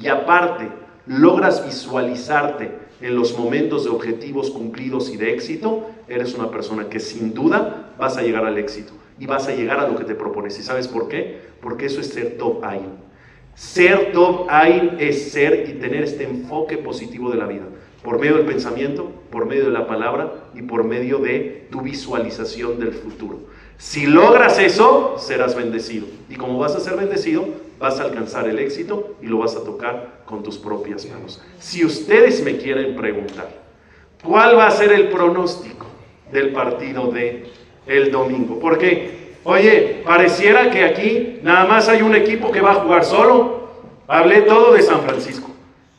Y aparte, logras visualizarte en los momentos de objetivos cumplidos y de éxito, eres una persona que sin duda vas a llegar al éxito y vas a llegar a lo que te propones. ¿Y sabes por qué? Porque eso es ser top. Ser top ain es ser y tener este enfoque positivo de la vida por medio del pensamiento, por medio de la palabra y por medio de tu visualización del futuro. Si logras eso, serás bendecido. Y como vas a ser bendecido, vas a alcanzar el éxito y lo vas a tocar con tus propias manos. Si ustedes me quieren preguntar, ¿cuál va a ser el pronóstico del partido de el domingo? Porque, oye, pareciera que aquí nada más hay un equipo que va a jugar solo. Hablé todo de San Francisco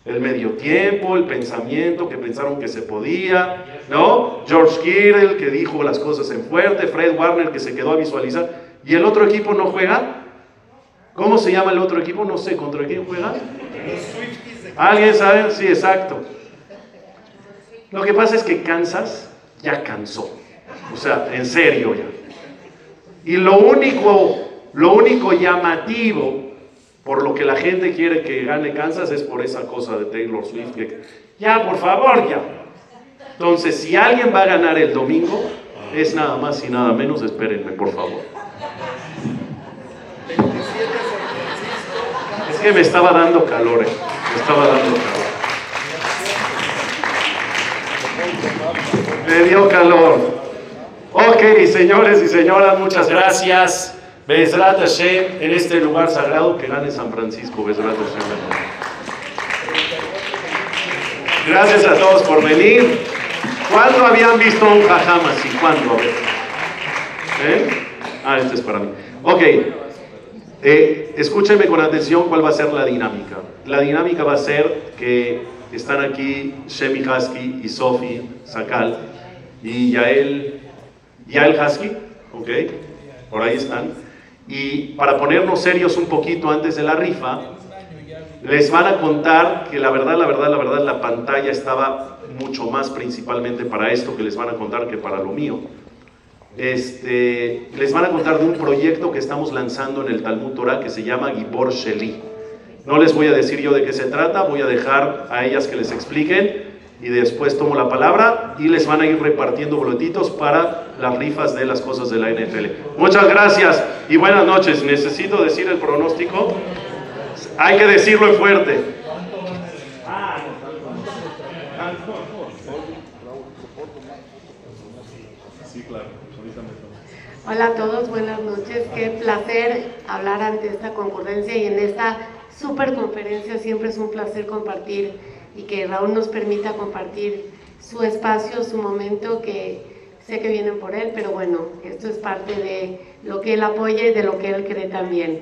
el medio tiempo, el pensamiento que pensaron que se podía, ¿no? George Kittle que dijo las cosas en fuerte, Fred Warner que se quedó a visualizar. ¿Y el otro equipo no juega? ¿Cómo se llama el otro equipo? No sé, ¿contra quién juega? ¿Alguien sabe? Sí, exacto. Lo que pasa es que Kansas ya cansó. O sea, en serio ya. Y lo único, lo único llamativo por lo que la gente quiere que gane Kansas es por esa cosa de Taylor Swift. ya, por favor, ya. Entonces, si alguien va a ganar el domingo, es nada más y nada menos, espérenme, por favor. Que me estaba dando calor, eh. me estaba dando calor. Me dio calor. Ok, señores y señoras, muchas gracias. Bezrat Hashem, en este lugar sagrado que gane San Francisco. Bezrat Hashem. Gracias a todos por venir. ¿Cuándo habían visto un jajam así? ¿Cuándo? ¿Eh? Ah, este es para mí. Ok. Eh, escúchenme con atención cuál va a ser la dinámica. La dinámica va a ser que están aquí Shemi Husky y Sofi Sakal y Yael, Yael Husky, ok, por ahí están. Y para ponernos serios un poquito antes de la rifa, les van a contar que la verdad, la verdad, la verdad, la pantalla estaba mucho más principalmente para esto que les van a contar que para lo mío. Este, les van a contar de un proyecto que estamos lanzando en el Talmud Torah que se llama Gibor Sheli. No les voy a decir yo de qué se trata, voy a dejar a ellas que les expliquen y después tomo la palabra y les van a ir repartiendo boletitos para las rifas de las cosas de la NFL. Muchas gracias y buenas noches. Necesito decir el pronóstico. Hay que decirlo fuerte. Hola a todos, buenas noches. Qué placer hablar ante esta concurrencia y en esta super conferencia. Siempre es un placer compartir y que Raúl nos permita compartir su espacio, su momento, que sé que vienen por él, pero bueno, esto es parte de lo que él apoya y de lo que él cree también.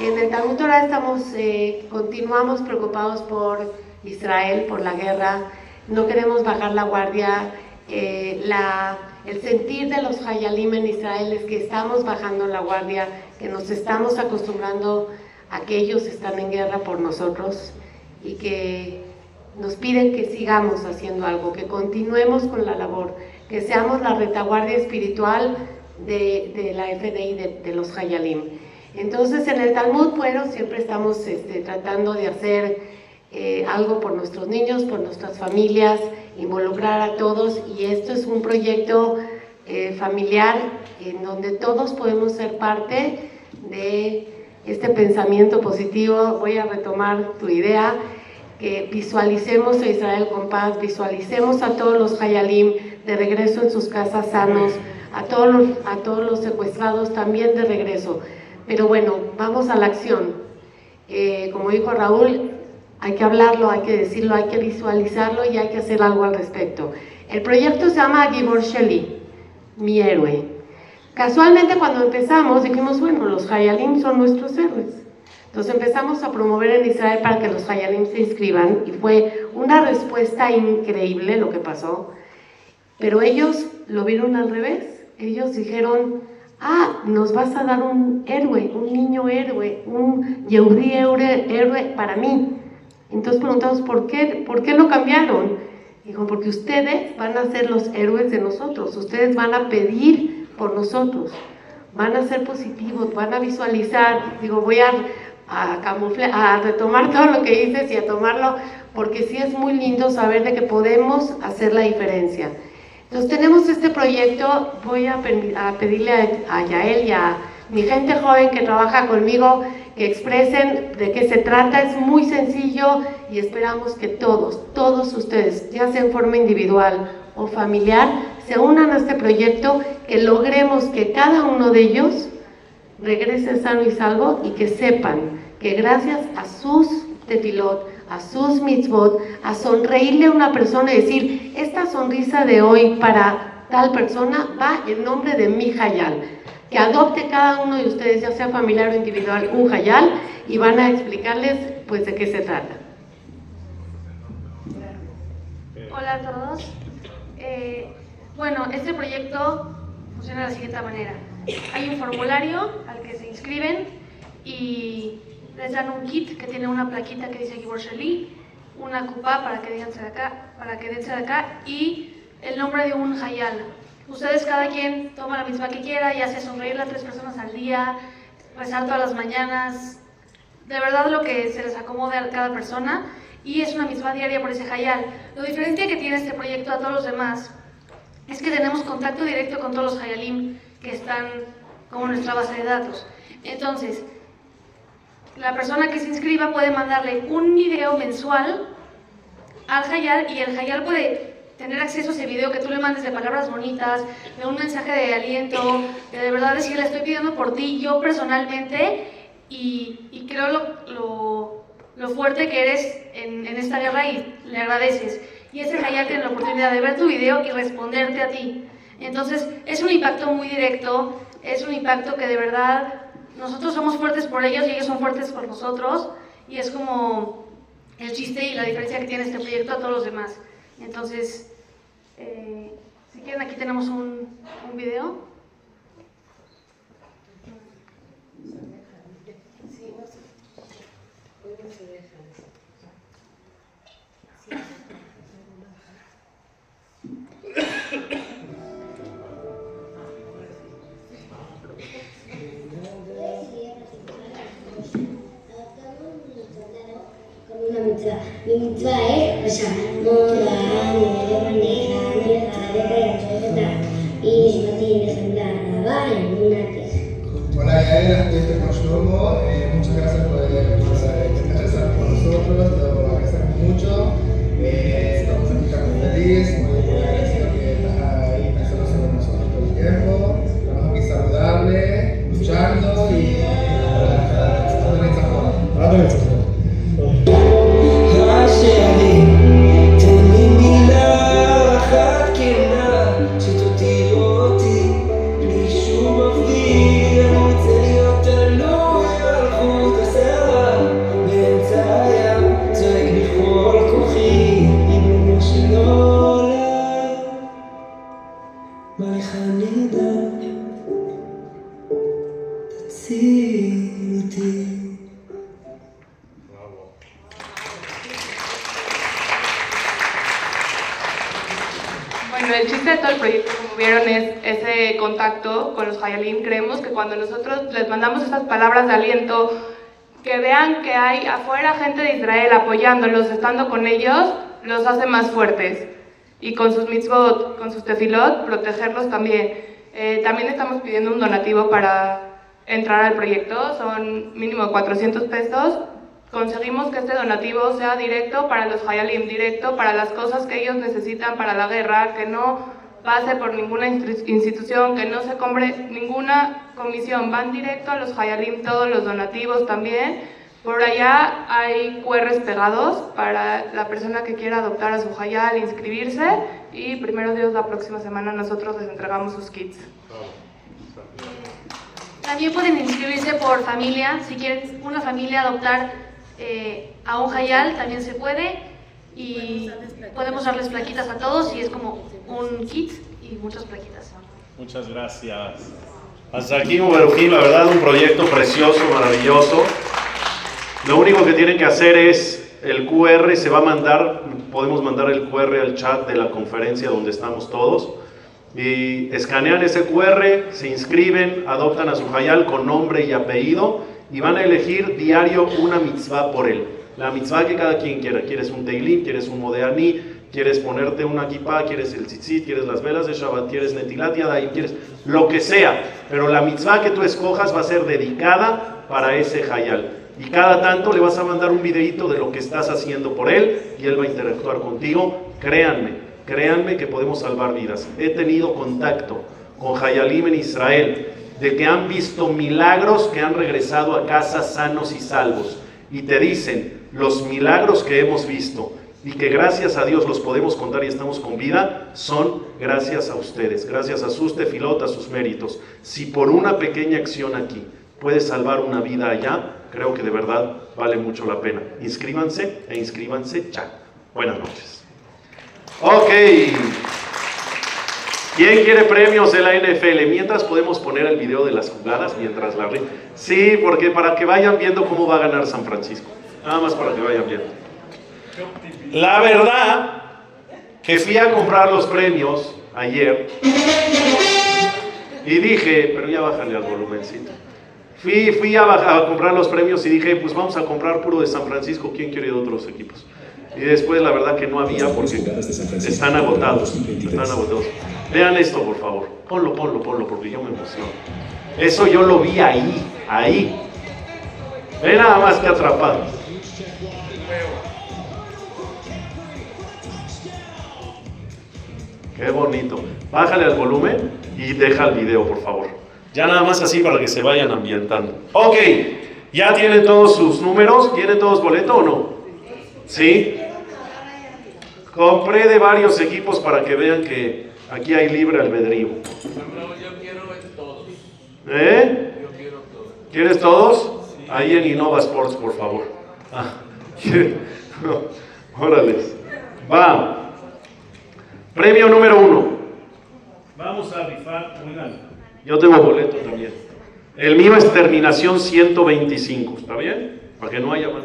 En el Talmud Torah estamos, eh, continuamos preocupados por Israel, por la guerra, no queremos bajar la guardia, eh, la, el sentir de los Hayalim en Israel es que estamos bajando la guardia, que nos estamos acostumbrando a que ellos están en guerra por nosotros y que nos piden que sigamos haciendo algo, que continuemos con la labor, que seamos la retaguardia espiritual de, la FDI, de, los Hayalim. Entonces en el Talmud, bueno, siempre estamos este, tratando de hacer eh, algo por nuestros niños, por nuestras familias, involucrar a todos y esto es un proyecto eh, familiar en donde todos podemos ser parte de este pensamiento positivo. Voy a retomar tu idea que visualicemos a Israel con paz, visualicemos a todos los Hayalim de regreso en sus casas sanos, a todos los, a todos los secuestrados también de regreso. Pero bueno, vamos a la acción. Eh, como dijo Raúl, hay que hablarlo, hay que decirlo, hay que visualizarlo y hay que hacer algo al respecto. El proyecto se llama Gibor Sheli, mi héroe. Casualmente cuando empezamos dijimos, bueno, los Hayalim son nuestros héroes. Entonces empezamos a promover en Israel para que los Hayalim se inscriban y fue una respuesta increíble lo que pasó. Pero ellos lo vieron al revés. Ellos dijeron, ah, nos vas a dar un héroe, un niño héroe, un Yehudi héroe, para mí. Entonces preguntamos, ¿por qué, ¿por qué lo cambiaron? Dijo, porque ustedes van a ser los héroes de nosotros, ustedes van a pedir por nosotros, van a ser positivos, van a visualizar. Digo, voy a a, camuflar, a retomar todo lo que dices y a tomarlo, porque sí es muy lindo saber de que podemos hacer la diferencia. Entonces tenemos este proyecto, voy a, pedirle a, a Yael y a mi gente joven que trabaja conmigo que expresen de qué se trata. Es muy sencillo y esperamos que todos, todos ustedes, ya sea en forma individual o familiar, se unan a este proyecto, que logremos que cada uno de ellos regrese sano y salvo y que sepan que gracias a sus tefilot, a sus mitzvot, a sonreírle a una persona y decir, esta sonrisa de hoy para tal persona va en nombre de mi hayal. Que adopte cada uno de ustedes, ya sea familiar o individual, un hayal y van a explicarles pues de qué se trata. Hola a todos. Eh, bueno, este proyecto funciona de la siguiente manera. Hay un formulario al que se inscriben y les dan un kit que tiene una plaquita que dice Gibor una cupa para que dense de acá, para que de acá y el nombre de un hayal. Ustedes cada quien toma la misma que quiera y hace sonreír a tres personas al día, rezar todas las mañanas, de verdad lo que se les acomode a cada persona y es una misma diaria por ese hayal. Lo diferente que tiene este proyecto a todos los demás es que tenemos contacto directo con todos los hayalim que están como nuestra base de datos. Entonces, la persona que se inscriba puede mandarle un video mensual al Hayal y el Hayal puede tener acceso a ese video que tú le mandes de palabras bonitas, de un mensaje de aliento, de de verdad decirle estoy pidiendo por ti, yo personalmente, y, creo lo, lo, fuerte que eres en, en, esta guerra y le agradeces. Y ese Hayal tiene la oportunidad de ver tu video y responderte a ti. Entonces, es un impacto muy directo es un impacto que de verdad nosotros somos fuertes por ellos y ellos son fuertes por nosotros y es como el chiste y la diferencia que tiene este proyecto a todos los demás. Entonces, eh, si quieren, aquí tenemos un, un video. Rabá, en una Hola, Yael, estoy con Shlomo. Eh, muchas gracias por, por estar con nosotros, lo agradecemos mucho. Eh, estamos aquí muy les mandamos esas palabras de aliento, que vean que hay afuera gente de Israel apoyándolos, estando con ellos, los hace más fuertes. Y con sus mitzvot, con sus tefilot, protegerlos también. Eh, también estamos pidiendo un donativo para entrar al proyecto, son mínimo 400 pesos. Conseguimos que este donativo sea directo para los Hayalim, directo para las cosas que ellos necesitan para la guerra, que no pase por ninguna institución, que no se compre ninguna comisión, van directo a los Hayalim todos los donativos también. Por allá hay QRs pegados para la persona que quiera adoptar a su Hayal, inscribirse y primero Dios la próxima semana nosotros les entregamos sus kits. También pueden inscribirse por familia, si quieren una familia adoptar eh, a un Hayal también se puede y podemos darles plaquitas a todos y es como un kit y muchas plaquitas. Muchas gracias. Hasta aquí, Muberujín, la verdad, un proyecto precioso, maravilloso. Lo único que tienen que hacer es el QR, se va a mandar, podemos mandar el QR al chat de la conferencia donde estamos todos. Y escanean ese QR, se inscriben, adoptan a su hayal con nombre y apellido y van a elegir diario una mitzvah por él. La mitzvah que cada quien quiera. Quieres un teilim, quieres un modeani, quieres ponerte una kippah, quieres el tzitzit, quieres las velas de Shabbat, quieres netilat yadayim, quieres lo que sea. Pero la mitzvah que tú escojas va a ser dedicada para ese hayal. Y cada tanto le vas a mandar un videito de lo que estás haciendo por él y él va a interactuar contigo. Créanme, créanme que podemos salvar vidas. He tenido contacto con Hayalim en Israel, de que han visto milagros que han regresado a casa sanos y salvos. Y te dicen, los milagros que hemos visto y que gracias a Dios los podemos contar y estamos con vida, son gracias a ustedes, gracias a sus tefilotas, sus méritos. Si por una pequeña acción aquí puede salvar una vida allá, creo que de verdad vale mucho la pena. Inscríbanse e inscríbanse ya. Buenas noches. Ok. ¿Quién quiere premios de la NFL? Mientras podemos poner el video de las jugadas mientras la Sí, porque para que vayan viendo cómo va a ganar San Francisco. Nada más para que vayan viendo. La verdad que fui a comprar los premios ayer y dije, pero ya bájale al volumencito. Fui, fui a, comprar los premios y dije, pues vamos a comprar puro de San Francisco, ¿quién quiere de otros equipos? Y después la verdad que no había porque están agotados. Están agotados. Vean esto, por favor. Ponlo, ponlo, ponlo, porque yo me emociono. Eso yo lo vi ahí, ahí. Ve nada más que atrapado. Qué bonito. Bájale al volumen y deja el video, por favor. Ya nada más así para que se vayan ambientando. Ok, ¿ya tienen todos sus números? ¿Tienen todos boleto o no? ¿Sí? Compré de varios equipos para que vean que aquí hay libre albedrío. ¿Eh? ¿Quieres todos? Ahí en Innova Sports, por favor. Ah, Órale. Va. Premio número uno. Vamos a rifar, oigan, yo tengo boleto también. El mío es terminación 125, ¿está bien? Para que no haya más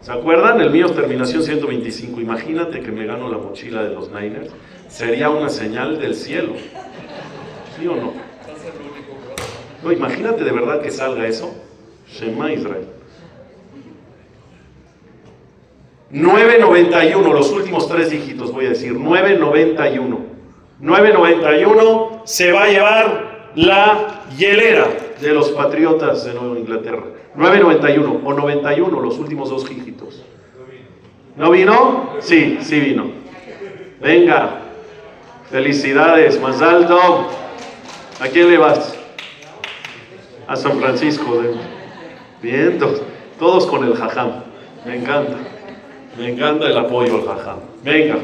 ¿Se acuerdan? El mío es terminación 125. Imagínate que me gano la mochila de los Niners. Sería una señal del cielo. ¿Sí o no? No, imagínate de verdad que salga eso. Shema Israel. 991, los últimos tres dígitos voy a decir. 991. 991 se va a llevar la hielera de los Patriotas de Nueva Inglaterra. 9.91 o 91, los últimos dos dígitos. ¿No vino? Sí, sí vino. Venga. Felicidades, más alto. ¿A quién le vas? A San Francisco. Bien, todos con el jajam. Me encanta. Me encanta el apoyo al jajam. Venga.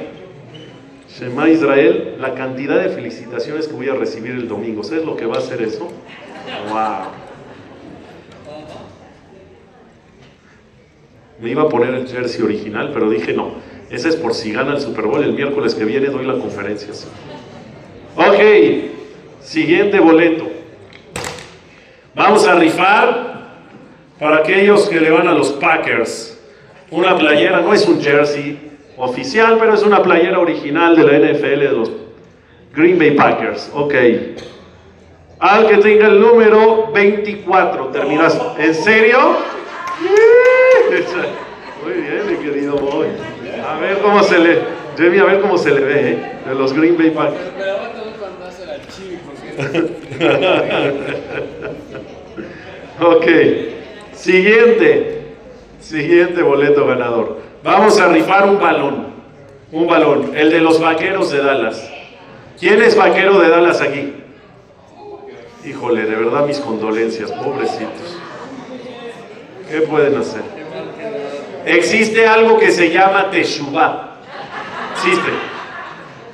Shema Israel, la cantidad de felicitaciones que voy a recibir el domingo. ¿Sabes lo que va a hacer eso? ¡Wow! Me iba a poner el jersey original, pero dije no. Ese es por si gana el Super Bowl. El miércoles que viene doy la conferencia. Ok, siguiente boleto. Vamos a rifar para aquellos que le van a los Packers. Una playera, no es un jersey oficial, pero es una playera original de la NFL de los Green Bay Packers. Ok. Al que tenga el número 24, terminas. ¿En serio? Muy bien, mi querido Boy. A ver cómo se le. Jamie, a ver cómo se le ve, ¿eh? De los Green Bay Packers. ok. Siguiente. Siguiente boleto ganador. Vamos a rifar un balón. Un balón. El de los vaqueros de Dallas. ¿Quién es vaquero de Dallas aquí? Híjole, de verdad mis condolencias, pobrecitos. ¿Qué pueden hacer? Existe algo que se llama Teshuvah. Existe.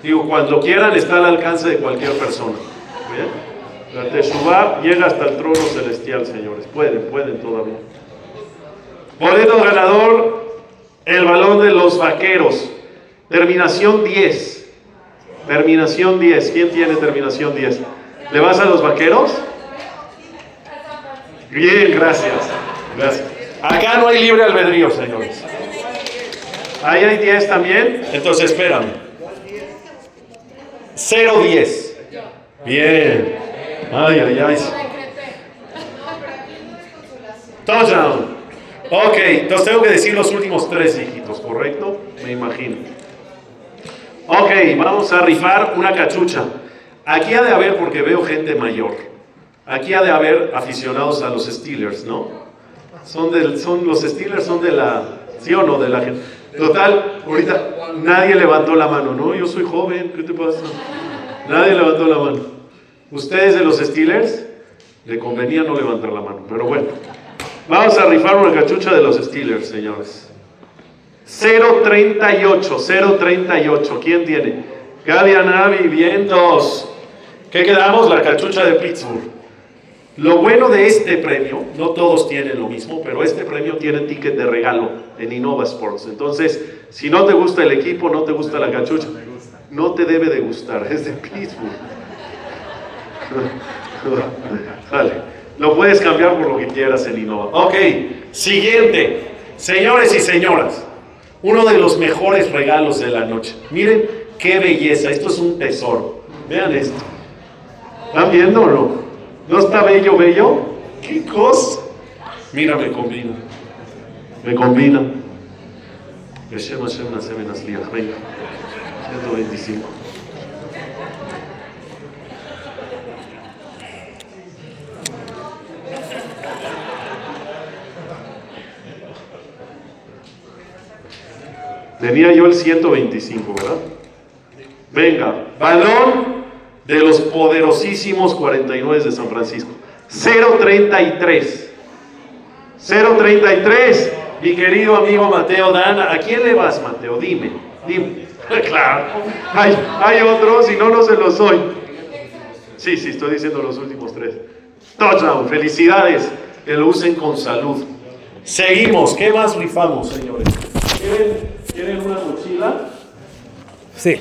Digo, cuando quieran está al alcance de cualquier persona. La Teshuvah llega hasta el trono celestial, señores. Pueden, pueden todavía. Boleto ganador, el balón de los vaqueros. Terminación 10. Terminación 10. ¿Quién tiene terminación 10? ¿Le vas a los vaqueros? Bien, gracias. Gracias. Acá no hay libre albedrío, señores. Ahí hay 10 también. Entonces, espérame. 0-10. Bien. Ay, ay, ay. Touchdown. Ok, entonces tengo que decir los últimos tres dígitos, ¿correcto? Me imagino. Ok, vamos a rifar una cachucha. Aquí ha de haber, porque veo gente mayor, aquí ha de haber aficionados a los Steelers, ¿no? son, del, son los Steelers son de la, ¿sí o no? De la gente. Total, ahorita nadie levantó la mano, ¿no? Yo soy joven, ¿qué te pasa? Nadie levantó la mano. ¿Ustedes de los Steelers? Le convenía no levantar la mano, pero bueno. Vamos a rifar una cachucha de los Steelers, señores. 038, 038. ¿Quién tiene? Gadia Navi, vientos. ¿Qué quedamos? La cachucha de Pittsburgh. Lo bueno de este premio, no todos tienen lo mismo, pero este premio tiene ticket de regalo en Innova Sports. Entonces, si no te gusta el equipo, no te gusta la cachucha, no te debe de gustar, es de Pittsburgh. vale. Lo puedes cambiar por lo que quieras en Innova. Ok, siguiente. Señores y señoras, uno de los mejores regalos de la noche. Miren qué belleza, esto es un tesoro. Vean esto. ¿Están viendo o no? ¿No está bello, bello? ¿Qué cosa? Mira, me combina. Me combina. Hashem Hashem Nasem Venga. 125. Tenía yo el 125, ¿verdad? Venga, balón de los poderosísimos 49 de San Francisco. 033. 033. Mi querido amigo Mateo Dana, ¿a quién le vas, Mateo? Dime, dime. claro, hay, hay otros y no, no se los soy. Sí, sí, estoy diciendo los últimos tres. Touchdown. Felicidades. Que lo usen con salud. Seguimos. ¿Qué más rifamos, señores? ¿Quieren, ¿quieren una mochila? Sí.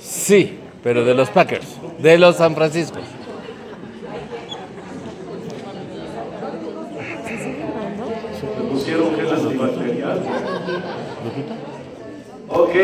Sí, pero de los Packers, de los San Francisco. Me pusieron gel antibacterial. Ok.